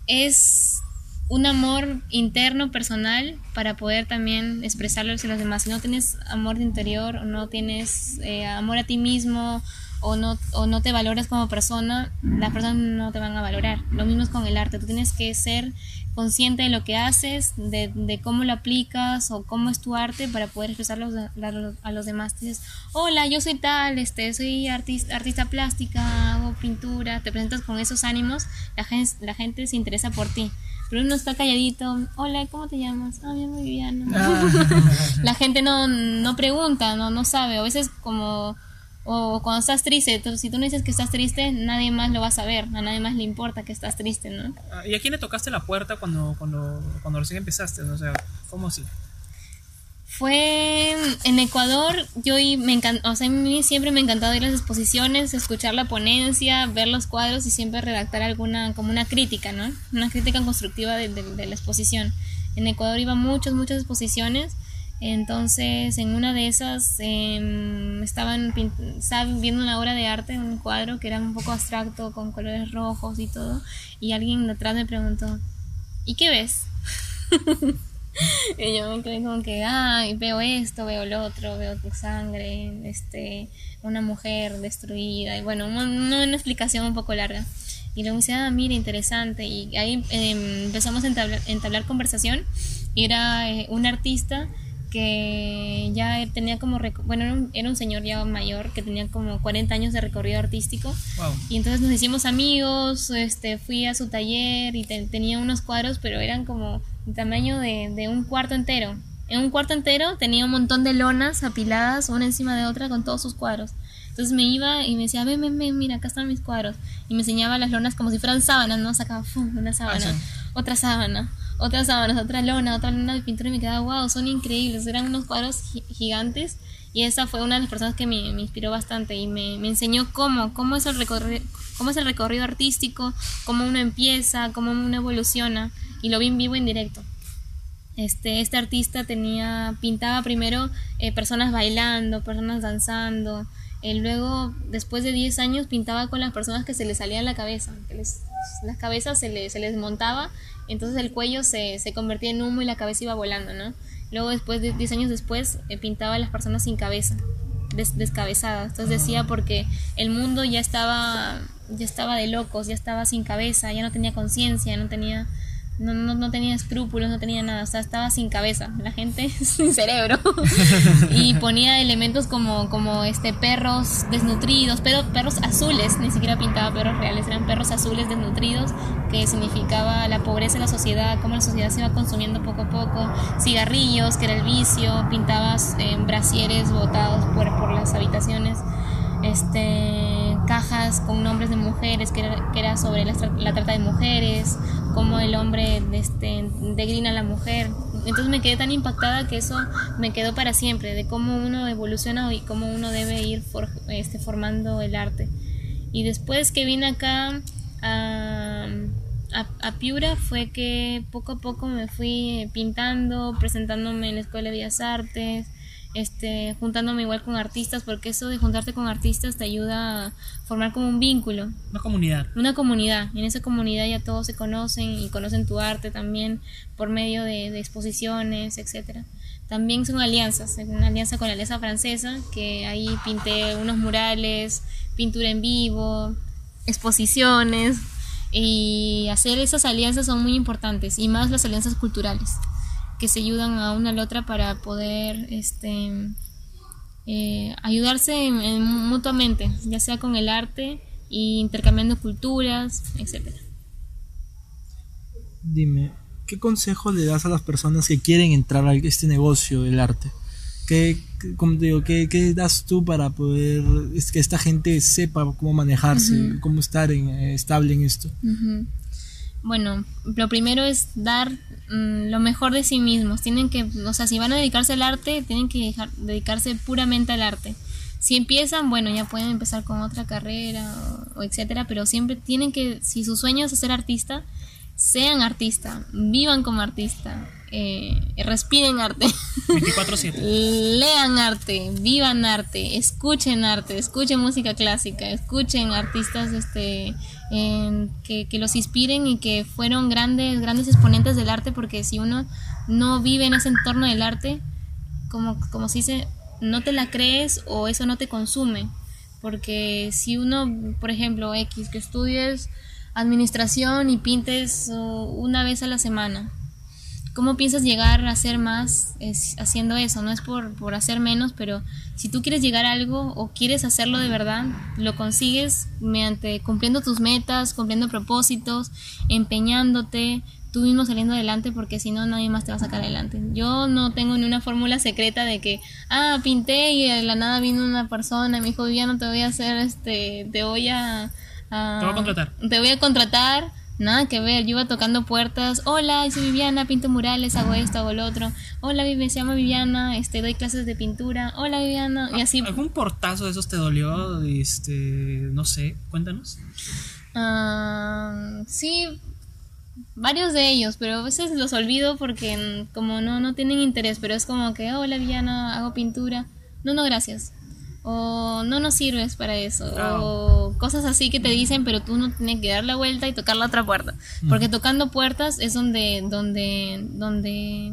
es un amor interno, personal, para poder también expresarlo hacia los demás. Si no tienes amor de interior, o no tienes eh, amor a ti mismo, o no, o no te valoras como persona, las personas no te van a valorar. Lo mismo es con el arte. Tú tienes que ser consciente de lo que haces, de, de cómo lo aplicas o cómo es tu arte para poder expresarlo a los, demás. Dices, hola, yo soy tal, este, soy artista, artista plástica, pintura, te presentas con esos ánimos, la gente, la gente se interesa por ti. Pero uno está calladito, hola, ¿cómo te llamas? Ah, me llamo Viviana. la gente no, no pregunta, no, no sabe. A veces como, o cuando estás triste, tú- si tú no dices que estás triste, nadie más lo va a saber, a nadie más le importa que estás triste, ¿no? Ah, ¿Y a quién le tocaste la puerta cuando, cuando, cuando recién empezaste? O sea, ¿cómo así? Fue en Ecuador, yo y me encantó, o sea, a mí siempre me ha encantado ir a las exposiciones, escuchar la ponencia, ver los cuadros y siempre redactar alguna, como una crítica, ¿no? Una crítica constructiva de, de- de la exposición. En Ecuador iba a muchas, muchas exposiciones, entonces en una de esas em, estaban pin- estaba viendo una obra de arte, un cuadro que era un poco abstracto, con colores rojos y todo, y alguien detrás me preguntó, ¿y qué ves? (laughs) (laughs) Y yo me quedé como que, ay, veo esto, veo lo otro, veo tu sangre, este, una mujer destruida, y bueno, una, una explicación un poco larga. Y luego me dice, ah, mira, interesante. Y ahí eh, empezamos a entablar, entablar conversación. Era eh, un artista que ya tenía como, bueno, era un, era un señor ya mayor que tenía como 40 años de recorrido artístico. Wow. Y entonces nos hicimos amigos, este, fui a su taller y te- tenía unos cuadros, pero eran como el tamaño de, de un cuarto entero. En un cuarto entero tenía un montón de lonas apiladas una encima de otra con todos sus cuadros. Entonces me iba y me decía, ven, ven, ven, mira, acá están mis cuadros. Y me enseñaba las lonas como si fueran sábanas, ¿no? Sacaba ¡fum! una sábana, sí. otra sábana, otra sábana, otra lona, otra lona de pintura y me quedaba, wow, son increíbles. Eran unos cuadros gi- gigantes y esa fue una de las personas que me, me inspiró bastante y me, me enseñó cómo, cómo es, el recorrido, cómo es el recorrido artístico, cómo uno empieza, cómo uno evoluciona y lo vi en vivo en directo. Este, este artista tenía, pintaba primero eh, personas bailando, personas danzando, eh, luego después de 10 años pintaba con las personas que se les salía la cabeza, las cabezas se, les se les montaba, entonces el cuello se, se convertía en humo y la cabeza iba volando, ¿no? Luego después de 10 años después eh, pintaba a las personas sin cabeza, des- descabezadas, entonces decía porque el mundo ya estaba, ya estaba de locos, ya estaba sin cabeza, ya no tenía conciencia, no tenía no, no, no tenía escrúpulos, no tenía nada, o sea, estaba sin cabeza, la gente (laughs) sin cerebro. (laughs) y ponía elementos como, como este perros desnutridos, pero perros azules, ni siquiera pintaba perros reales, eran perros azules desnutridos, que significaba la pobreza de la sociedad, cómo la sociedad se iba consumiendo poco a poco, cigarrillos, que era el vicio, pintabas en brasieres botados por, por las habitaciones este, cajas con nombres de mujeres, que era, sobre la trata de mujeres, cómo el hombre este, degrina a la mujer. Entonces me quedé tan impactada que eso me quedó para siempre, de cómo uno evoluciona y cómo uno debe ir for- este, formando el arte. Y después que vine acá a, a, a Piura fue que poco a poco me fui pintando, presentándome en la Escuela de Bellas Artes, este, juntándome igual con artistas, porque eso de juntarte con artistas te ayuda a formar como un vínculo, Una comunidad. una comunidad. Y en esa comunidad ya todos se conocen y conocen tu arte también por medio de, de exposiciones, etcétera. También son alianzas, una alianza con la Alianza Francesa, que ahí pinté unos murales, pintura en vivo, exposiciones, y hacer esas alianzas son muy importantes, y más las alianzas culturales, que se ayudan a una a la otra para poder este, eh, ayudarse en- en mutuamente, ya sea con el arte y intercambiando culturas, etcétera. Dime, ¿qué consejo le das a las personas que quieren entrar a este negocio del arte? ¿Qué, cómo te digo, qué, qué das tú para poder es que esta gente sepa cómo manejarse, cómo estar en, eh, estable en esto? Ujú. Bueno, lo primero es dar mm, lo mejor de sí mismos. Tienen que, o sea, si van a dedicarse al arte, tienen que dedicarse puramente al arte. Si empiezan, bueno, ya pueden empezar con otra carrera o etcétera, pero siempre tienen que, si su sueño es ser artista, sean artista, vivan como artista, eh, respiren arte. 24-7. (laughs) Lean arte, vivan arte, escuchen arte, escuchen música clásica, escuchen artistas este, que, que los inspiren y que fueron grandes, grandes exponentes del arte, porque si uno no vive en ese entorno del arte, como, como se dice, no te la crees o eso no te consume. Porque si uno, por ejemplo, X, que estudies administración y pintes oh, una vez a la semana, ¿Cómo piensas llegar a hacer más es, haciendo eso? No es por, por hacer menos, pero si tú quieres llegar a algo o quieres hacerlo de verdad, lo consigues mediante cumpliendo tus metas, cumpliendo propósitos, empeñándote, tú mismo saliendo adelante, porque si no nadie más te va a sacar adelante. Yo no tengo ni una fórmula secreta de que, ah, pinté y de la nada vino una persona y me dijo, Viviana, te voy a hacer, este, te voy a... a- Te voy a contratar. te voy a contratar. Nada que ver, yo iba tocando puertas. Hola, soy Viviana, pinto murales, hago esto, hago lo otro. Hola, Vivi, se llama Viviana, este, doy clases de pintura. Hola, Viviana. Y así. ¿Algún portazo de esos te dolió? Este, no sé, cuéntanos. Ah, sí, varios de ellos, pero a veces los olvido porque mm, como no, no tienen interés, pero es como que, hola Viviana, hago pintura. No, no, gracias. O no nos sirves para eso. O cosas así que te dicen, pero tú no tienes que dar la vuelta y tocar la otra puerta. Porque tocando puertas es donde, donde, donde,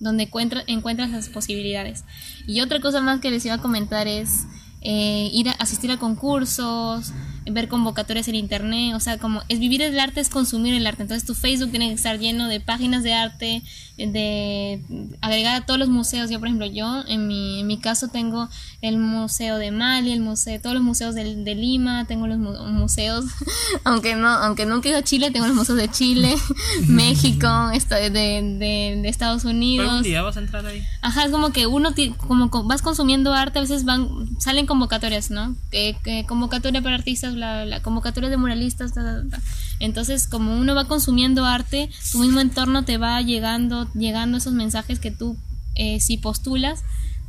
donde encuentra- encuentras las posibilidades. Y otra cosa más que les iba a comentar es eh, ir a asistir a concursos, ver convocatorias en internet, o sea, como es vivir el arte es consumir el arte. Entonces tu Facebook tiene que estar lleno de páginas de arte, de agregar a todos los museos. Yo, por ejemplo, yo en mi, en mi caso tengo el museo de Mali, el museo, todos los museos de, de Lima, tengo los mu- museos, (laughs) aunque no, aunque nunca he ido a Chile, tengo los museos de Chile, (laughs) México, de, de, de Estados Unidos. algún día vas a entrar ahí. Ajá, es como que uno, como co- vas consumiendo arte, a veces van, salen convocatorias, ¿no? Que, que convocatoria para artistas, bla, convocatoria de muralistas, ta, ta, ta. Entonces, como uno va consumiendo arte, tu mismo entorno te va llegando, llegando esos mensajes que tú, eh, si postulas,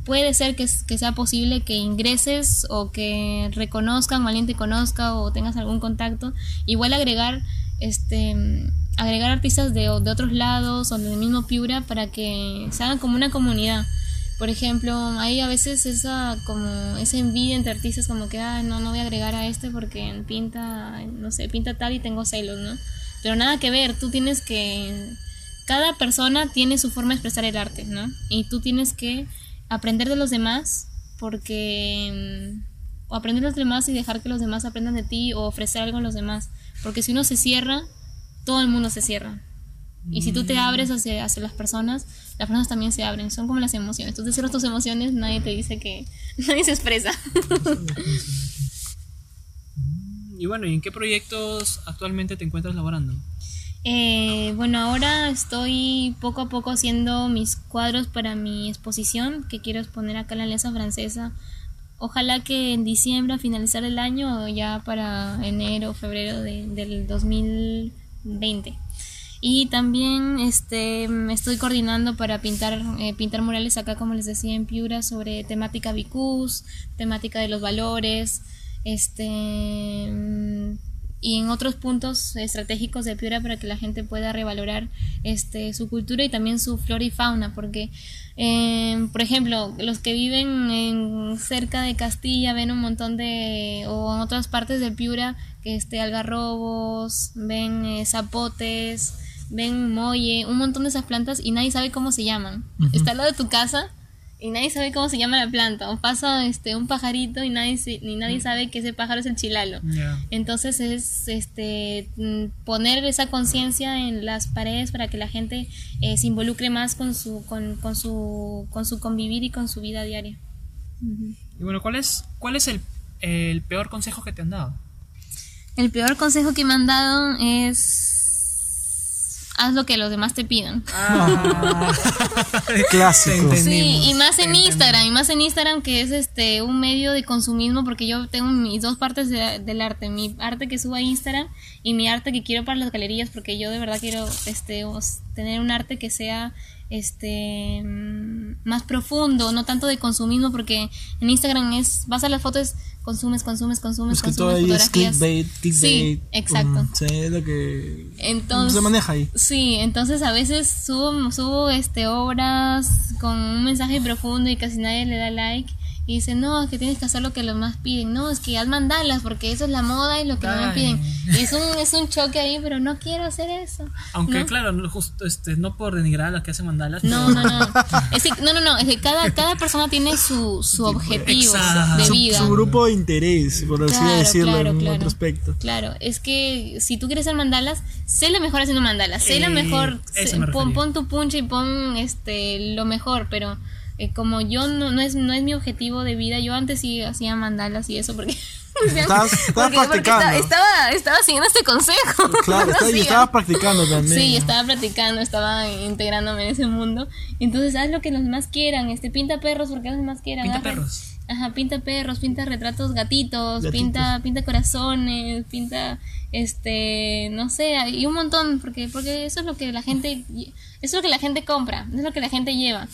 puede ser que, sea posible que ingreses o que reconozcan o alguien te conozca o tengas algún contacto. Igual agregar este agregar artistas de, de otros lados o del mismo Piura para que se hagan como una comunidad. Por ejemplo, hay a veces esa como esa envidia entre artistas como que ah, no no voy a agregar a este porque pinta no sé, pinta tal y tengo celos, ¿no? Pero nada que ver, tú tienes que cada persona tiene su forma de expresar el arte, ¿no? Y tú tienes que aprender de los demás porque mm, aprender de los demás y dejar que los demás aprendan de ti o ofrecer algo a los demás, porque si uno se cierra, todo el mundo se cierra. Y si tú te abres hacia, hacia las personas, las personas también se abren. Son como las emociones. Tú te cierras tus emociones, nadie te dice que. (laughs) Nadie se expresa. Y bueno, ¿y en qué proyectos actualmente te encuentras laborando? Eh, bueno, ahora estoy poco a poco haciendo mis cuadros para mi exposición que quiero exponer acá en la Alianza Francesa. Ojalá que en diciembre, a finalizar el año, o ya para enero o febrero de- del 2020. Y también este, estoy coordinando para pintar, eh, pintar murales acá, como les decía, en Piura, sobre temática bicús, temática de los valores, este y en otros puntos estratégicos de Piura para que la gente pueda revalorar este su cultura y también su flora y fauna porque eh, por ejemplo los que viven en, cerca de Castilla ven un montón de o en otras partes de Piura que este algarrobos ven eh, zapotes ven molle un montón de esas plantas y nadie sabe cómo se llaman. Está al lado de tu casa y nadie sabe cómo se llama la planta. O pasa este un pajarito y nadie se- ni nadie sabe que ese pájaro es el chilalo. Entonces es este mm, poner esa conciencia en las paredes para que la gente eh, se involucre más con su con, con su con su convivir y con su vida diaria. Y bueno, ¿cuál es, cuál es el, el peor consejo que te han dado? El peor consejo que me han dado es haz lo que los demás te pidan. Ah, (laughs) Clásico. Sí, y más en entendimos. Instagram, y más en Instagram que es este un medio de consumismo porque yo tengo mis dos partes de- del arte, mi arte que subo a Instagram y mi arte que quiero para las galerías porque yo de verdad quiero este tener un arte que sea este más profundo, no tanto de consumismo porque en Instagram es vas a las fotos consumes, consumes, consumes, Es que todo consumes ahí es clickbait, clickbait. Sí, exacto. mm, sí, es lo que Entonces, se maneja ahí. Sí, entonces a veces subo, subo este, obras con un mensaje profundo y casi nadie le da like. Y dice, no, es que tienes que hacer lo que los más piden. No, es que haz mandalas porque eso es la moda y lo que Ay. piden. Y es un, es un choque ahí, pero no quiero hacer eso. Aunque ¿no? claro, no, justo, este, no por denigrar a los que hacen mandalas. No, pero- no, no. Es que, no, no, no. Es que cada, cada persona tiene su, su objetivo Exacto. de Su, vida. su grupo de interés, por así Claro, decirlo claro, en claro. otro aspecto. Claro, es que si tú quieres hacer mandalas, sé la mejor haciendo mandalas, sé la Eh, mejor, eso sé- me pon, pon tu punch y pon este lo mejor, pero eh, como yo no, no es no es mi objetivo de vida, yo antes sí hacía mandalas y eso porque Estabas- (laughs) estabas porque- porque practicando. estaba, estaba estaba siguiendo este consejo. (laughs) Claro, (laughs) No está- y hacía. estabas practicando también. Sí, estaba practicando, estaba integrándome en ese mundo. Entonces, haz lo que los demás quieran. Este, pinta perros porque los demás quieran. Pinta perros. Ajá, pinta perros, pinta retratos gatitos, Gatitos. pinta pinta corazones, pinta este, no sé, y un montón porque porque eso es lo que la gente eso es lo que la gente compra, eso es lo que la gente lleva.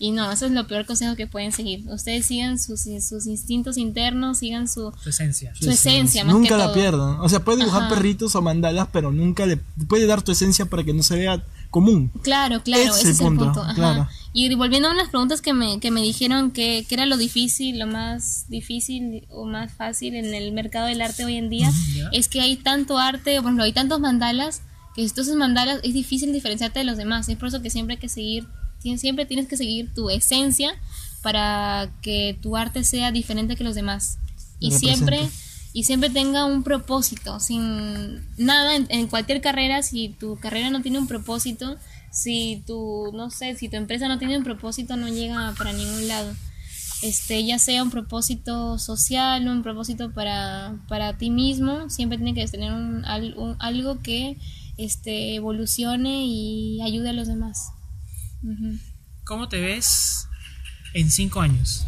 Y no, eso es lo peor consejo que pueden seguir. Ustedes sigan sus, sus instintos internos, sigan su, Su esencia. su esencia, más Nunca que la todo. pierdan. O sea, puedes dibujar Ajá. perritos o mandalas, pero nunca le puede dar tu esencia para que no se vea común. Claro, claro, Ese es ese el es el punto, punto. ajá. claro. Y volviendo a unas preguntas que me, que me dijeron que, que era lo difícil, lo más difícil o más fácil en el mercado del arte hoy en día, Ya. es que hay tanto arte, por ejemplo, hay tantos mandalas, que si tú haces mandalas es difícil diferenciarte de los demás. Es por eso que siempre hay que seguir, siempre tienes que seguir tu esencia para que tu arte sea diferente que los demás. Y siempre y siempre tenga un propósito, sin nada en, en cualquier carrera, si tu carrera no tiene un propósito, si tu, no sé, si tu empresa no tiene un propósito, no llega para ningún lado. Este, ya sea un propósito social, un propósito para, para ti mismo, siempre tiene que tener un, un- algo que este, evolucione y ayude a los demás. ¿Cómo te ves en cinco años?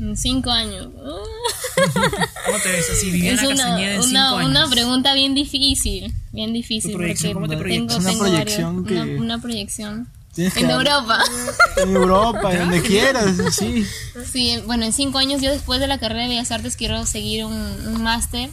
En cinco años. (laughs) ¿Cómo te ves así, Viviana es una, en una, cinco años? una pregunta bien difícil, bien difícil. Tu proyección, porque ¿cómo te tengo, proyectas? Una tengo proyección varios- que- una, una proyección. Que En Europa. En Europa, donde (laughs) quieras, sí. Sí, bueno, en cinco años yo después de la carrera de Bellas Artes quiero seguir un, un máster,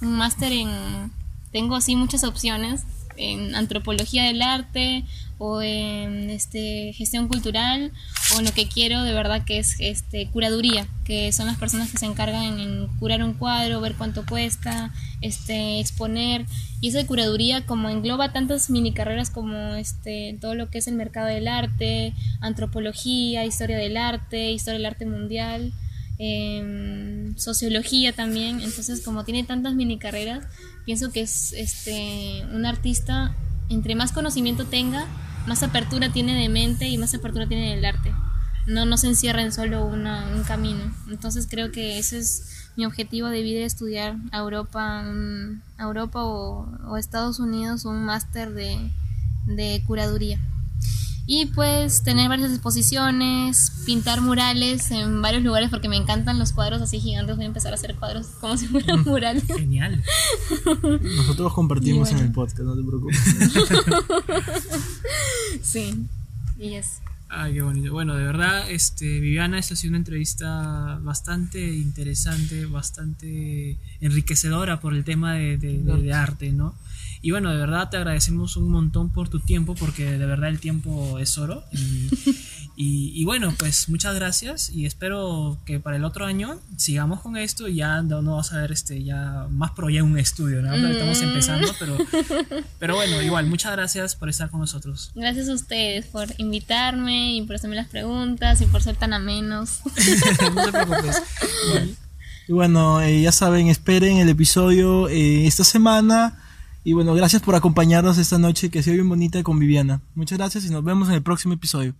un máster en, tengo así muchas opciones, en antropología del arte o en este gestión cultural o lo que quiero de verdad que es este curaduría, que son las personas que se encargan en curar un cuadro, ver cuánto cuesta, este exponer. Y esa curaduría como engloba tantas mini carreras como este todo lo que es el mercado del arte, antropología, historia del arte, historia del arte mundial, em, sociología también. Entonces, como tiene tantas mini carreras, pienso que es este un artista entre más conocimiento tenga, más apertura tiene de mente y más apertura tiene del arte. No, no se encierra en solo un camino. Entonces creo que ese es mi objetivo de vida, estudiar a Europa, a Europa o, o Estados Unidos un máster de, de curaduría. Y pues tener varias exposiciones, pintar murales en varios lugares porque me encantan los cuadros así gigantes. Voy a empezar a hacer cuadros como si fueran murales. Genial. (laughs) Nosotros compartimos bueno. en el podcast, no te preocupes. (laughs) Sí, y es. Ay, qué bonito. Bueno, de verdad, este, Viviana, esta ha sido una entrevista bastante interesante, bastante enriquecedora por el tema de, de- de- de arte, ¿no? Y bueno, de verdad te agradecemos un montón por tu tiempo, porque de verdad el tiempo es oro. Y, y- y bueno, pues muchas gracias y espero que para el otro año sigamos con esto y ya no, no vas a ver este, ya más pro ya un estudio, ¿no? Estamos empezando, pero, (laughs) pero bueno, igual, muchas gracias por estar con nosotros. Gracias a ustedes por invitarme y por hacerme las preguntas y por ser tan amenos. (laughs) no te preocupes. (laughs) Y bueno, eh, ya saben, esperen el episodio eh, esta semana. Y bueno, gracias por acompañarnos esta noche que ha sido bien bonita con Viviana. Muchas gracias y nos vemos en el próximo episodio.